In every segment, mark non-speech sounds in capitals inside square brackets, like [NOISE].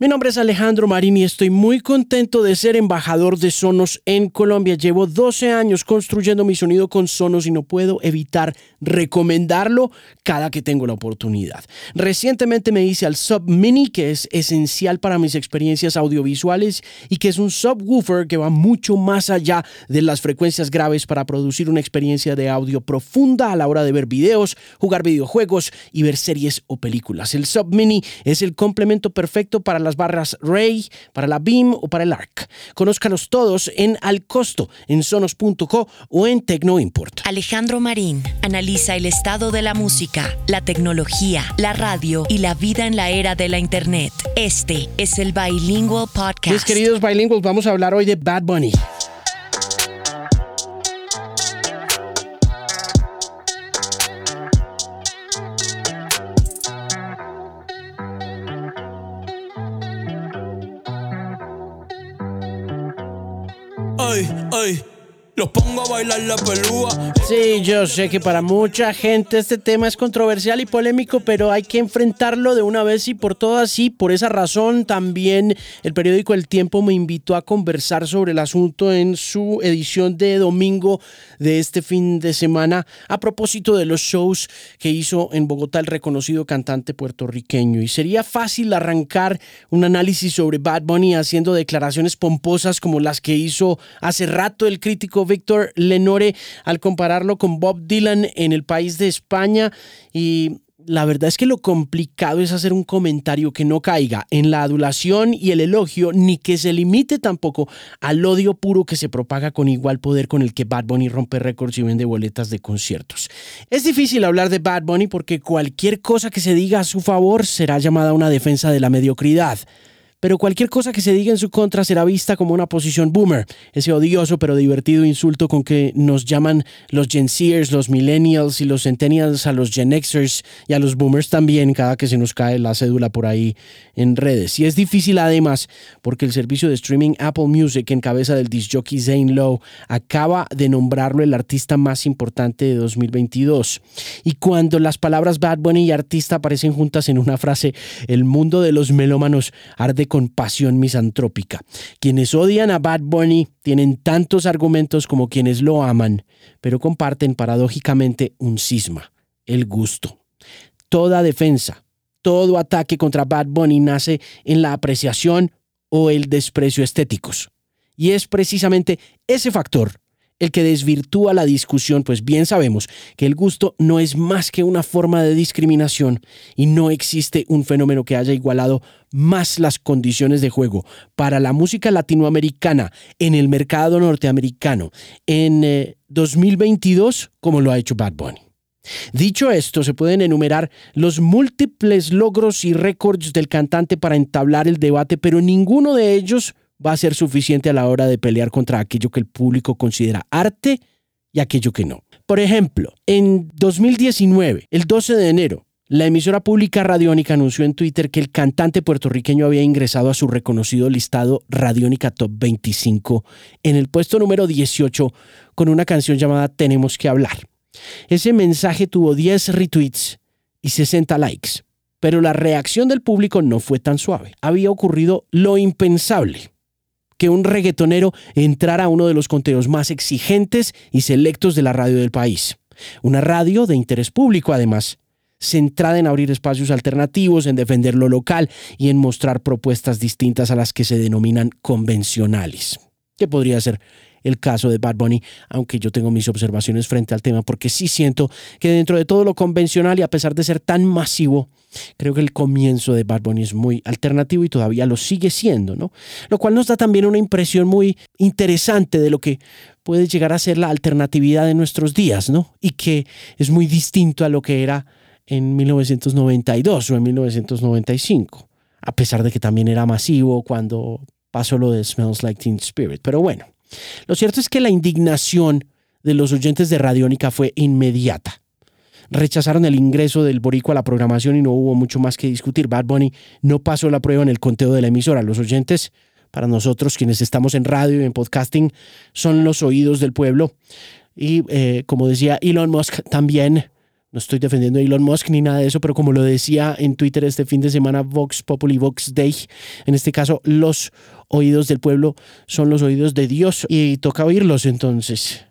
Mi nombre es Alejandro Marín y estoy muy contento de ser embajador de Sonos en Colombia. Llevo 12 años construyendo mi sonido con Sonos y no puedo evitar recomendarlo cada que tengo la oportunidad. Recientemente me hice al Sub Mini, que es esencial para mis experiencias audiovisuales y que es un subwoofer que va mucho más allá de las frecuencias graves para producir una experiencia de audio profunda a la hora de ver videos, jugar videojuegos y ver series o películas. El Sub Mini es el complemento perfecto para las barras Ray, para la Beam o para el ARC. Conózcalos todos en Al Costo, en sonos.co o en Tecnoimport. Alejandro Marín analiza el estado de la música, la tecnología, la radio y la vida en la era de la Internet. Este es el Bilingual Podcast. Mis queridos bilingües, vamos a hablar hoy de Bad Bunny. Bailar la pelúa. Sí, yo sé que para mucha gente este tema es controversial y polémico, pero hay que enfrentarlo de una vez y por todas. Y por esa razón también el periódico El Tiempo me invitó a conversar sobre el asunto en su edición de domingo de este fin de semana a propósito de los shows que hizo en Bogotá el reconocido cantante puertorriqueño. Y sería fácil arrancar un análisis sobre Bad Bunny haciendo declaraciones pomposas como las que hizo hace rato el crítico Víctor Lenore al con Bob Dylan en el país de España y la verdad es que lo complicado es hacer un comentario que no caiga en la adulación y el elogio, ni que se limite tampoco al odio puro que se propaga con igual poder con el que Bad Bunny rompe récords y vende boletas de conciertos. Es difícil hablar de Bad Bunny porque cualquier cosa que se diga a su favor será llamada una defensa de la mediocridad pero cualquier cosa que se diga en su contra será vista como una posición boomer, ese odioso pero divertido insulto con que nos llaman los Gen Zers, los Millennials y los Centennials a los Gen Xers y a los boomers también cada que se nos cae la cédula por ahí en redes. Y es difícil además porque el servicio de streaming Apple Music en cabeza del disjockey Zane Lowe acaba de nombrarlo el artista más importante de 2022. Y cuando las palabras Bad Bunny y artista aparecen juntas en una frase, el mundo de los melómanos arde con pasión misantrópica. Quienes odian a Bad Bunny tienen tantos argumentos como quienes lo aman, pero comparten paradójicamente un cisma, el gusto. Toda defensa, todo ataque contra Bad Bunny nace en la apreciación o el desprecio estéticos. Y es precisamente ese factor el que desvirtúa la discusión, pues bien sabemos que el gusto no es más que una forma de discriminación y no existe un fenómeno que haya igualado más las condiciones de juego para la música latinoamericana en el mercado norteamericano en 2022 eh, como lo ha hecho Bad Bunny. Dicho esto, se pueden enumerar los múltiples logros y récords del cantante para entablar el debate, pero ninguno de ellos va a ser suficiente a la hora de pelear contra aquello que el público considera arte y aquello que no. Por ejemplo, en 2019, el 12 de enero, la emisora pública Radiónica anunció en Twitter que el cantante puertorriqueño había ingresado a su reconocido listado Radiónica Top 25 en el puesto número 18 con una canción llamada Tenemos que hablar. Ese mensaje tuvo 10 retweets y 60 likes, pero la reacción del público no fue tan suave. Había ocurrido lo impensable que un reggaetonero entrara a uno de los conteos más exigentes y selectos de la radio del país. Una radio de interés público, además, centrada en abrir espacios alternativos, en defender lo local y en mostrar propuestas distintas a las que se denominan convencionales. ¿Qué podría ser el caso de Bad Bunny, aunque yo tengo mis observaciones frente al tema, porque sí siento que dentro de todo lo convencional y a pesar de ser tan masivo, creo que el comienzo de Bad es muy alternativo y todavía lo sigue siendo, ¿no? Lo cual nos da también una impresión muy interesante de lo que puede llegar a ser la alternatividad de nuestros días, ¿no? Y que es muy distinto a lo que era en 1992 o en 1995, a pesar de que también era masivo cuando pasó lo de Smells Like Teen Spirit. Pero bueno, lo cierto es que la indignación de los oyentes de Radiónica fue inmediata. Rechazaron el ingreso del boricua a la programación y no hubo mucho más que discutir. Bad Bunny no pasó la prueba en el conteo de la emisora. Los oyentes, para nosotros quienes estamos en radio y en podcasting, son los oídos del pueblo. Y eh, como decía Elon Musk, también No estoy defendiendo a Elon Musk ni nada de eso, pero como lo decía en Twitter este fin de semana, Vox Populi Vox Day, en este caso, los oídos del pueblo son los oídos de Dios y toca oírlos entonces.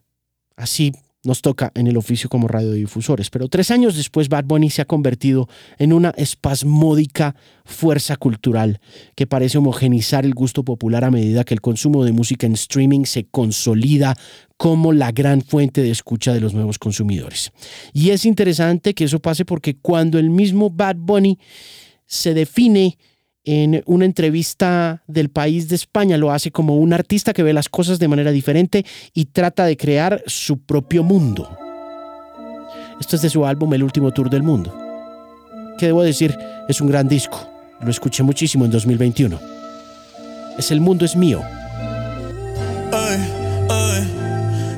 Así nos toca en el oficio como radiodifusores. Pero tres años después, Bad Bunny se ha convertido en una espasmódica fuerza cultural que parece homogenizar el gusto popular a medida que el consumo de música en streaming se consolida como la gran fuente de escucha de los nuevos consumidores. Y es interesante que eso pase porque cuando el mismo Bad Bunny se define en una entrevista del país de España lo hace como un artista que ve las cosas de manera diferente y trata de crear su propio mundo. Esto es de su álbum El último tour del mundo. Que debo decir, es un gran disco. Lo escuché muchísimo en 2021. Es El mundo es mío.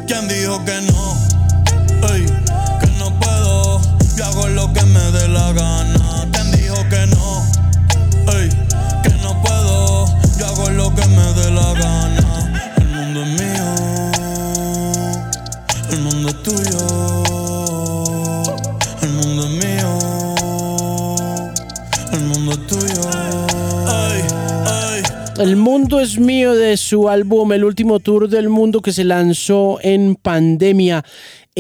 ¿Quién dijo que no? que no puedo. Yo hago lo que me dé la gana. El mundo es mío de su álbum El último tour del mundo que se lanzó en pandemia.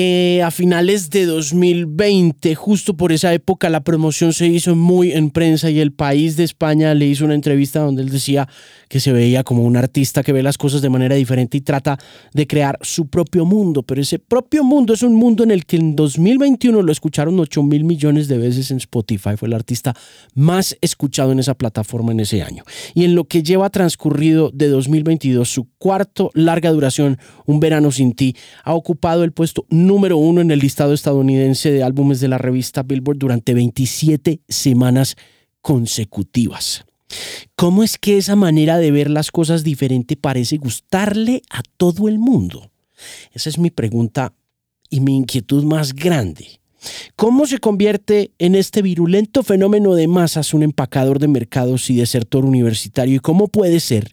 Eh, a finales de 2020, justo por esa época, la promoción se hizo muy en prensa y el país de España le hizo una entrevista donde él decía que se veía como un artista que ve las cosas de manera diferente y trata de crear su propio mundo. Pero ese propio mundo es un mundo en el que en 2021 lo escucharon 8 mil millones de veces en Spotify. Fue el artista más escuchado en esa plataforma en ese año. Y en lo que lleva transcurrido de 2022, su cuarto larga duración, Un verano sin ti, ha ocupado el puesto número uno en el listado estadounidense de álbumes de la revista Billboard durante 27 semanas consecutivas. ¿Cómo es que esa manera de ver las cosas diferente parece gustarle a todo el mundo? Esa es mi pregunta y mi inquietud más grande. ¿Cómo se convierte en este virulento fenómeno de masas un empacador de mercados y desertor universitario? ¿Y cómo puede ser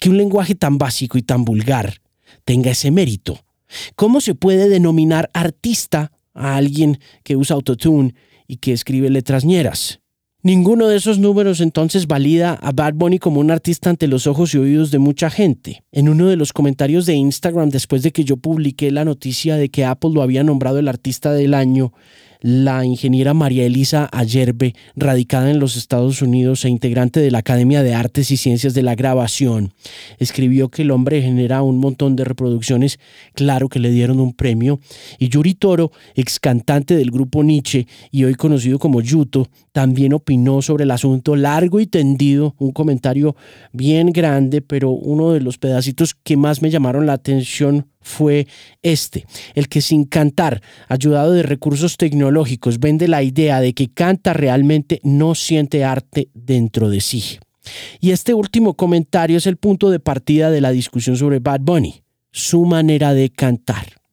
que un lenguaje tan básico y tan vulgar tenga ese mérito? ¿Cómo se puede denominar artista a alguien que usa autotune y que escribe letras ñeras? Ninguno de esos números entonces valida a Bad Bunny como un artista ante los ojos y oídos de mucha gente. En uno de los comentarios de Instagram después de que yo publiqué la noticia de que Apple lo había nombrado el artista del año, la ingeniera María Elisa Ayerbe, radicada en los Estados Unidos e integrante de la Academia de Artes y Ciencias de la Grabación, escribió que el hombre genera un montón de reproducciones, claro que le dieron un premio, y Yuri Toro, ex cantante del grupo Nietzsche y hoy conocido como Yuto, también opinó sobre el asunto largo y tendido, un comentario bien grande, pero uno de los pedacitos que más me llamaron la atención fue este, el que sin cantar, ayudado de recursos tecnológicos, vende la idea de que canta realmente no siente arte dentro de sí. Y este último comentario es el punto de partida de la discusión sobre Bad Bunny, su manera de cantar.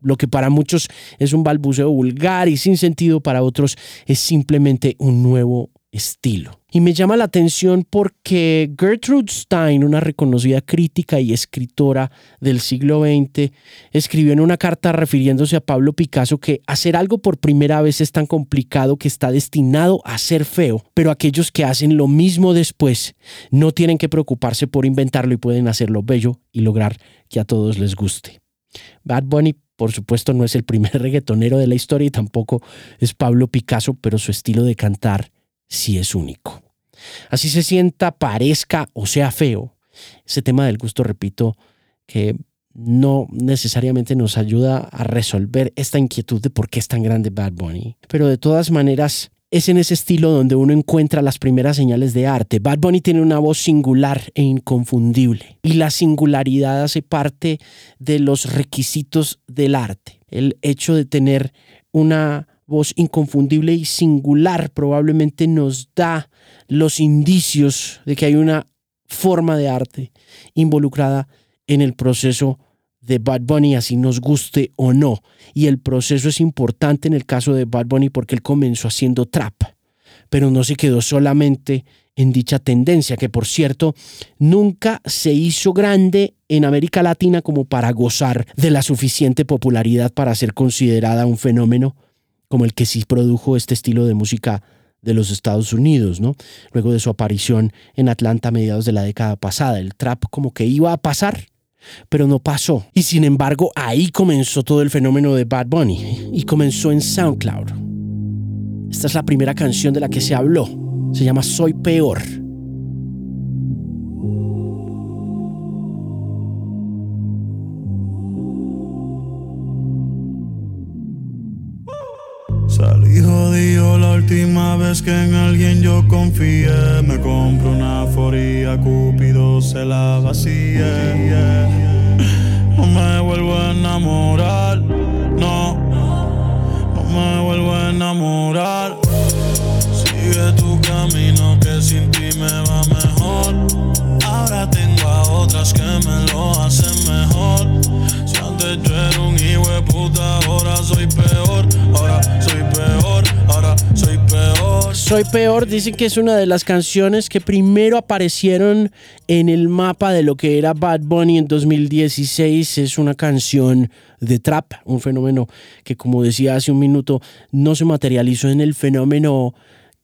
Lo que para muchos es un balbuceo vulgar y sin sentido, para otros es simplemente un nuevo estilo. Y me llama la atención porque Gertrude Stein, una reconocida crítica y escritora del siglo XX, escribió en una carta refiriéndose a Pablo Picasso que hacer algo por primera vez es tan complicado que está destinado a ser feo, pero aquellos que hacen lo mismo después no tienen que preocuparse por inventarlo y pueden hacerlo bello y lograr que a todos les guste. Bad Bunny por supuesto no es el primer [LAUGHS] reggaetonero de la historia y tampoco es Pablo Picasso, pero su estilo de cantar si es único. Así se sienta, parezca o sea feo, ese tema del gusto, repito, que no necesariamente nos ayuda a resolver esta inquietud de por qué es tan grande Bad Bunny. Pero de todas maneras, es en ese estilo donde uno encuentra las primeras señales de arte. Bad Bunny tiene una voz singular e inconfundible y la singularidad hace parte de los requisitos del arte. El hecho de tener una voz inconfundible y singular probablemente nos da los indicios de que hay una forma de arte involucrada en el proceso de Bad Bunny, así nos guste o no. Y el proceso es importante en el caso de Bad Bunny porque él comenzó haciendo trap, pero no se quedó solamente en dicha tendencia, que por cierto nunca se hizo grande en América Latina como para gozar de la suficiente popularidad para ser considerada un fenómeno como el que sí produjo este estilo de música de los Estados Unidos, ¿no? Luego de su aparición en Atlanta a mediados de la década pasada, el trap como que iba a pasar, pero no pasó. Y sin embargo, ahí comenzó todo el fenómeno de Bad Bunny y comenzó en SoundCloud. Esta es la primera canción de la que se habló. Se llama Soy Peor. Salí jodido la última vez que en alguien yo confié. Me compro una foría, Cúpido se la vacía. No me vuelvo a enamorar, no. No me vuelvo a enamorar. Sigue tu camino que sin ti me va mejor. Ahora tengo a otras que me lo hacen mejor. Si antes yo era un hijo de puta, ahora soy peor. Soy peor, dicen que es una de las canciones que primero aparecieron en el mapa de lo que era Bad Bunny en 2016. Es una canción de trap, un fenómeno que como decía hace un minuto no se materializó en el fenómeno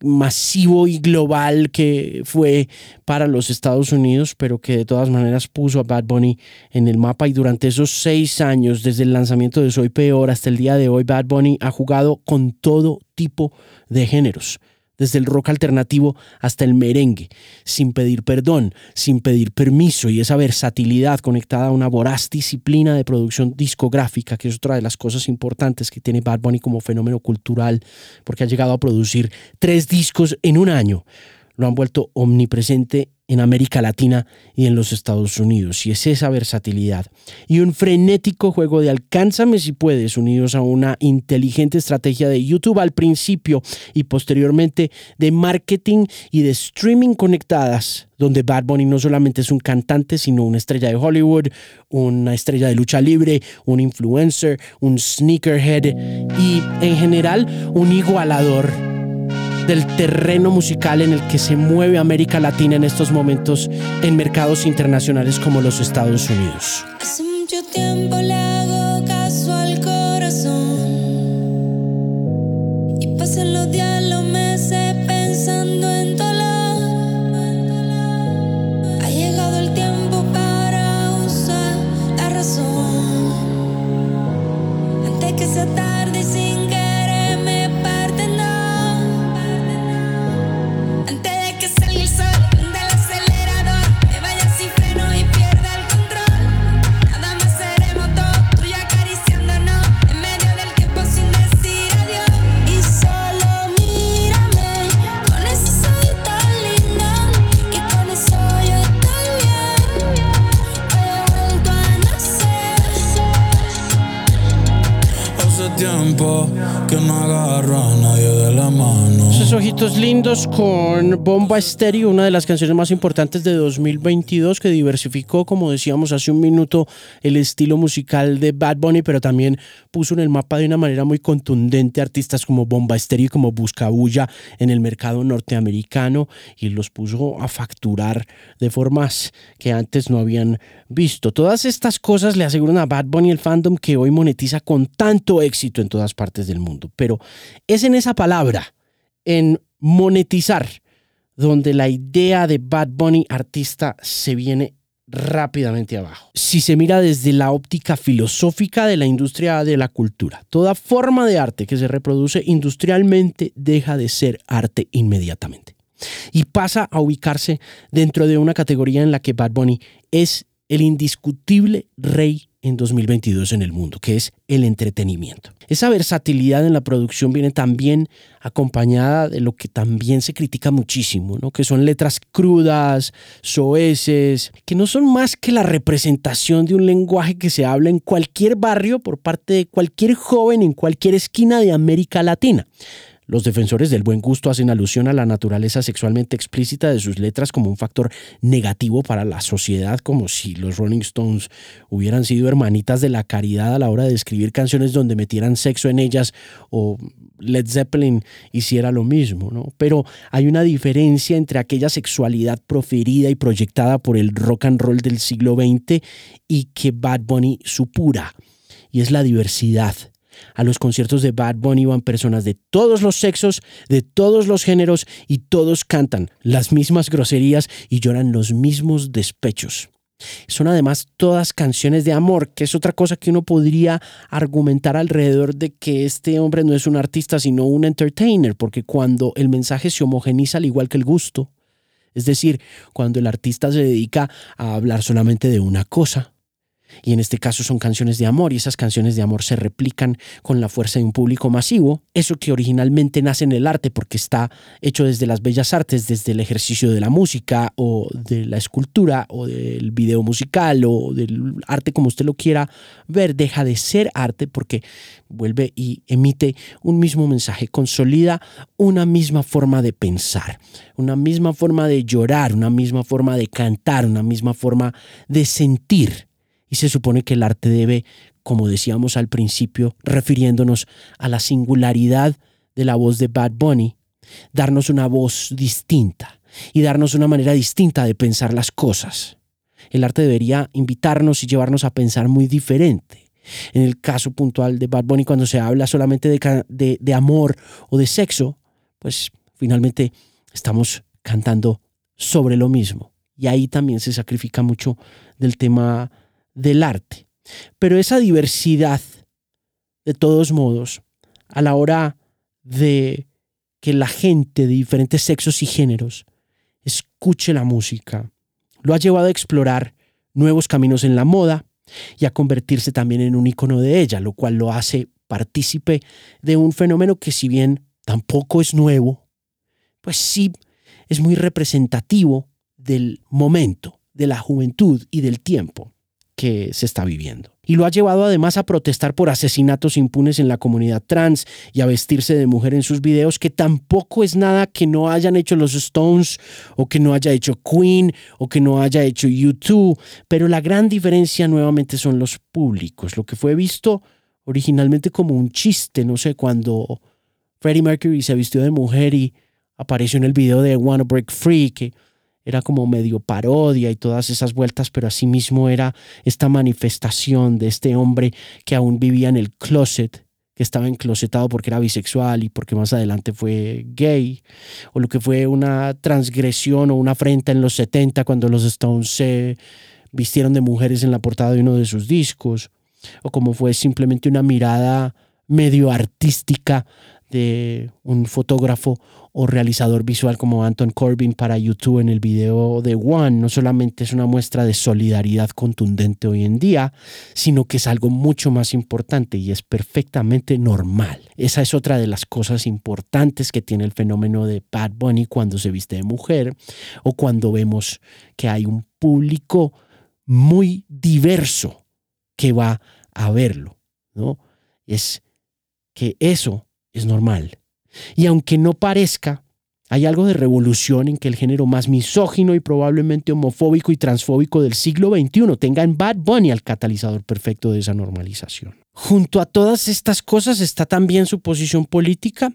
masivo y global que fue para los Estados Unidos, pero que de todas maneras puso a Bad Bunny en el mapa y durante esos seis años, desde el lanzamiento de Soy Peor hasta el día de hoy, Bad Bunny ha jugado con todo tipo de géneros desde el rock alternativo hasta el merengue, sin pedir perdón, sin pedir permiso y esa versatilidad conectada a una voraz disciplina de producción discográfica, que es otra de las cosas importantes que tiene Bad Bunny como fenómeno cultural, porque ha llegado a producir tres discos en un año. Lo han vuelto omnipresente en América Latina y en los Estados Unidos. Y es esa versatilidad y un frenético juego de alcánzame si puedes, unidos a una inteligente estrategia de YouTube al principio y posteriormente de marketing y de streaming conectadas, donde Bad Bunny no solamente es un cantante, sino una estrella de Hollywood, una estrella de lucha libre, un influencer, un sneakerhead y en general un igualador del terreno musical en el que se mueve América Latina en estos momentos en mercados internacionales como los Estados Unidos. Hace mucho tiempo le hago caso al corazón y los con Bomba Estéreo, una de las canciones más importantes de 2022 que diversificó, como decíamos hace un minuto, el estilo musical de Bad Bunny, pero también puso en el mapa de una manera muy contundente artistas como Bomba Estéreo y como Buscabulla en el mercado norteamericano y los puso a facturar de formas que antes no habían visto. Todas estas cosas le aseguran a Bad Bunny el fandom que hoy monetiza con tanto éxito en todas partes del mundo. Pero es en esa palabra, en monetizar, donde la idea de Bad Bunny artista se viene rápidamente abajo. Si se mira desde la óptica filosófica de la industria de la cultura, toda forma de arte que se reproduce industrialmente deja de ser arte inmediatamente y pasa a ubicarse dentro de una categoría en la que Bad Bunny es el indiscutible rey en 2022 en el mundo, que es el entretenimiento. Esa versatilidad en la producción viene también acompañada de lo que también se critica muchísimo, ¿no? que son letras crudas, soeces, que no son más que la representación de un lenguaje que se habla en cualquier barrio por parte de cualquier joven en cualquier esquina de América Latina. Los defensores del buen gusto hacen alusión a la naturaleza sexualmente explícita de sus letras como un factor negativo para la sociedad, como si los Rolling Stones hubieran sido hermanitas de la caridad a la hora de escribir canciones donde metieran sexo en ellas o Led Zeppelin hiciera lo mismo, ¿no? Pero hay una diferencia entre aquella sexualidad proferida y proyectada por el rock and roll del siglo XX y que Bad Bunny supura, y es la diversidad A los conciertos de Bad Bunny van personas de todos los sexos, de todos los géneros y todos cantan las mismas groserías y lloran los mismos despechos. Son además todas canciones de amor, que es otra cosa que uno podría argumentar alrededor de que este hombre no es un artista sino un entertainer, porque cuando el mensaje se homogeniza al igual que el gusto, es decir, cuando el artista se dedica a hablar solamente de una cosa, y en este caso son canciones de amor y esas canciones de amor se replican con la fuerza de un público masivo, eso que originalmente nace en el arte porque está hecho desde las bellas artes, desde el ejercicio de la música o de la escultura o del video musical o del arte como usted lo quiera ver, deja de ser arte porque vuelve y emite un mismo mensaje, consolida una misma forma de pensar, una misma forma de llorar, una misma forma de cantar, una misma forma de sentir. Y se supone que el arte debe, como decíamos al principio, refiriéndonos a la singularidad de la voz de Bad Bunny, darnos una voz distinta y darnos una manera distinta de pensar las cosas. El arte debería invitarnos y llevarnos a pensar muy diferente. En el caso puntual de Bad Bunny, cuando se habla solamente de, de, amor o de sexo, pues finalmente estamos cantando sobre lo mismo. Y ahí también se sacrifica mucho del tema del arte. Pero esa diversidad, de todos modos, a la hora de que la gente de diferentes sexos y géneros escuche la música, lo ha llevado a explorar nuevos caminos en la moda y a convertirse también en un icono de ella, lo cual lo hace partícipe de un fenómeno que si bien tampoco es nuevo, pues sí es muy representativo del momento, de la juventud y del tiempo que se está viviendo. Y lo ha llevado además a protestar por asesinatos impunes en la comunidad trans y a vestirse de mujer en sus videos, que tampoco es nada que no hayan hecho los Stones o que no haya hecho Queen o que no haya hecho YouTube. Pero la gran diferencia nuevamente son los públicos. Lo que fue visto originalmente como un chiste, no sé, cuando Freddie Mercury se vistió de mujer y apareció en el video de Wanna Break Free, que era como medio parodia y todas esas vueltas, pero asimismo era esta manifestación de este hombre que aún vivía en el closet, que estaba enclosetado porque era bisexual y porque más adelante fue gay, o lo que fue una transgresión o una afrenta en los 70 cuando los Stones se vistieron de mujeres en la portada de uno de sus discos, o como fue simplemente una mirada medio artística de un fotógrafo o realizador visual como Anton Corbin para YouTube en el video de One no solamente es una muestra de solidaridad contundente hoy en día, sino que es algo mucho más importante y es perfectamente normal. Esa es otra de las cosas importantes que tiene el fenómeno de Bad Bunny cuando se viste de mujer o cuando vemos que hay un público muy diverso que va a verlo, ¿no? Es que eso es normal. Y aunque no parezca, hay algo de revolución en que el género más misógino y probablemente homofóbico y transfóbico del siglo XXI tenga en Bad Bunny al catalizador perfecto de esa normalización. Junto a todas estas cosas está también su posición política.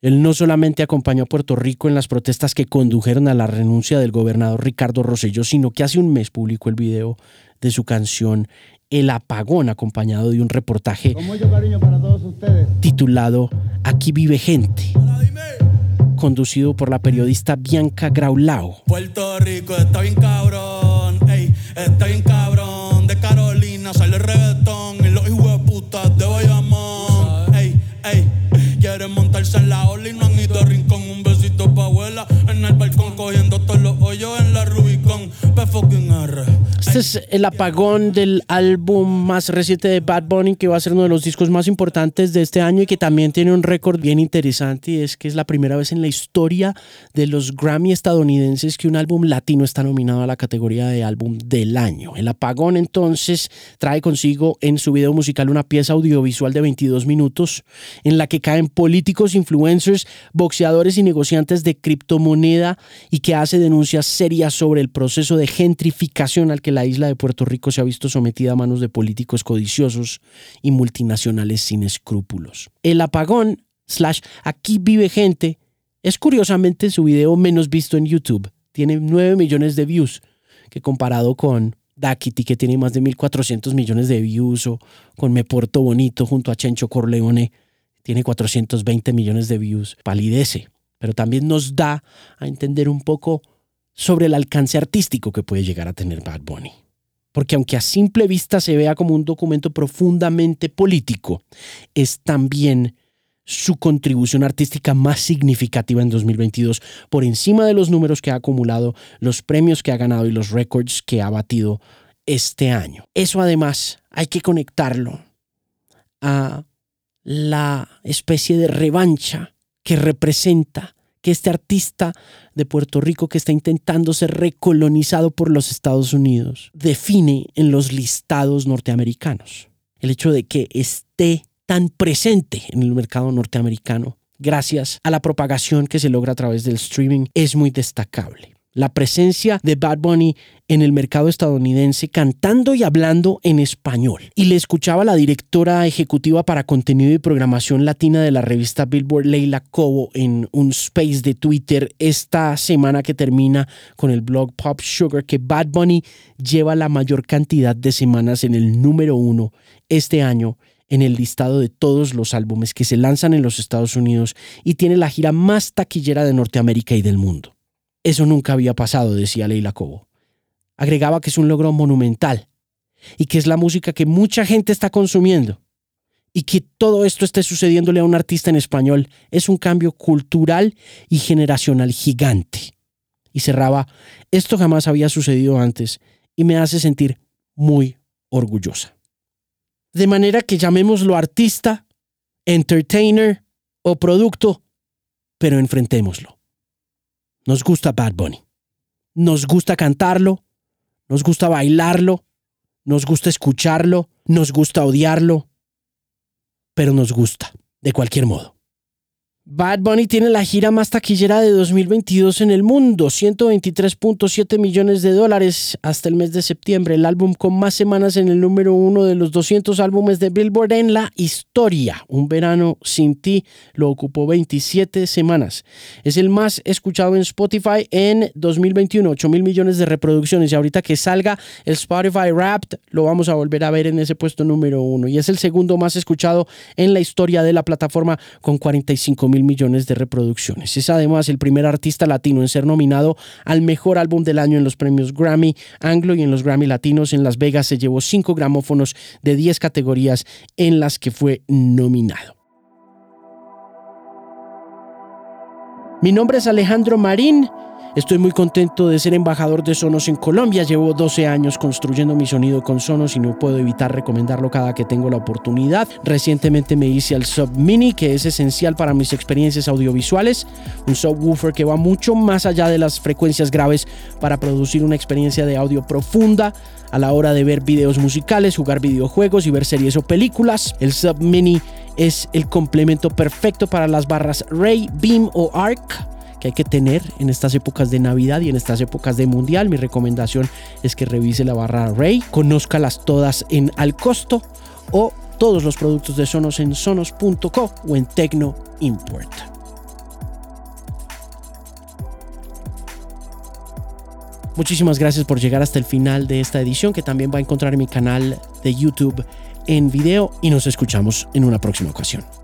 Él no solamente acompañó a Puerto Rico en las protestas que condujeron a la renuncia del gobernador Ricardo Rosselló, sino que hace un mes publicó el video de su canción el apagón, acompañado de un reportaje titulado Aquí vive gente, conducido por la periodista Bianca Graulao. Puerto Rico está bien cabrón, ey, está bien cabrón. De Carolina sale el reggaetón y los hijos de putas de Bayamón. Ey, ey, quieren montarse en la ola y no han ido a rincón. Un besito pa' abuela en el balcón cogiendo todos los hoyos en la Rubicon. P fucking R. Este es el apagón del álbum más reciente de Bad Bunny, que va a ser uno de los discos más importantes de este año y que también tiene un récord bien interesante. Y es que es la primera vez en la historia de los Grammy estadounidenses que un álbum latino está nominado a la categoría de álbum del año. El apagón entonces trae consigo en su video musical una pieza audiovisual de 22 minutos en la que caen políticos, influencers, boxeadores y negociantes de criptomoneda y que hace denuncias serias sobre el proceso de gentrificación al que la la isla de Puerto Rico se ha visto sometida a manos de políticos codiciosos y multinacionales sin escrúpulos. El apagón, slash, aquí vive gente, es curiosamente su video menos visto en YouTube. Tiene 9 millones de views, que comparado con Daquiti, que tiene más de 1.400 millones de views, o con Me Porto Bonito junto a Chencho Corleone, tiene 420 millones de views, palidece, pero también nos da a entender un poco sobre el alcance artístico que puede llegar a tener Bad Bunny. Porque aunque a simple vista se vea como un documento profundamente político, es también su contribución artística más significativa en 2022, por encima de los números que ha acumulado, los premios que ha ganado y los récords que ha batido este año. Eso además hay que conectarlo a la especie de revancha que representa que este artista de Puerto Rico que está intentando ser recolonizado por los Estados Unidos define en los listados norteamericanos. El hecho de que esté tan presente en el mercado norteamericano gracias a la propagación que se logra a través del streaming es muy destacable la presencia de Bad Bunny en el mercado estadounidense cantando y hablando en español. Y le escuchaba la directora ejecutiva para contenido y programación latina de la revista Billboard, Leila Cobo, en un space de Twitter esta semana que termina con el blog Pop Sugar, que Bad Bunny lleva la mayor cantidad de semanas en el número uno este año en el listado de todos los álbumes que se lanzan en los Estados Unidos y tiene la gira más taquillera de Norteamérica y del mundo. Eso nunca había pasado, decía Leila Cobo. Agregaba que es un logro monumental y que es la música que mucha gente está consumiendo. Y que todo esto esté sucediéndole a un artista en español es un cambio cultural y generacional gigante. Y cerraba, esto jamás había sucedido antes y me hace sentir muy orgullosa. De manera que llamémoslo artista, entertainer o producto, pero enfrentémoslo. Nos gusta Bad Bunny. Nos gusta cantarlo, nos gusta bailarlo, nos gusta escucharlo, nos gusta odiarlo, pero nos gusta, de cualquier modo. Bad Bunny tiene la gira más taquillera de 2022 en el mundo, 123.7 millones de dólares hasta el mes de septiembre, el álbum con más semanas en el número uno de los 200 álbumes de Billboard en la historia. Un verano sin ti lo ocupó 27 semanas. Es el más escuchado en Spotify en 2021, 8 mil millones de reproducciones y ahorita que salga el Spotify Wrapped lo vamos a volver a ver en ese puesto número uno y es el segundo más escuchado en la historia de la plataforma con 45 mil millones de reproducciones. Es además el primer artista latino en ser nominado al mejor álbum del año en los premios Grammy Anglo y en los Grammy Latinos. En Las Vegas se llevó cinco gramófonos de 10 categorías en las que fue nominado. Mi nombre es Alejandro Marín. Estoy muy contento de ser embajador de Sonos en Colombia. Llevo 12 años construyendo mi sonido con Sonos y no puedo evitar recomendarlo cada que tengo la oportunidad. Recientemente me hice al Sub Mini, que es esencial para mis experiencias audiovisuales. Un subwoofer que va mucho más allá de las frecuencias graves para producir una experiencia de audio profunda a la hora de ver videos musicales, jugar videojuegos y ver series o películas. El Sub Mini es el complemento perfecto para las barras Ray, Beam o Arc que hay que tener en estas épocas de Navidad y en estas épocas de Mundial. Mi recomendación es que revise la barra Ray, conózcalas todas en al costo o todos los productos de Sonos en sonos.co o en Tecno Import. Muchísimas gracias por llegar hasta el final de esta edición que también va a encontrar en mi canal de YouTube en video y nos escuchamos en una próxima ocasión.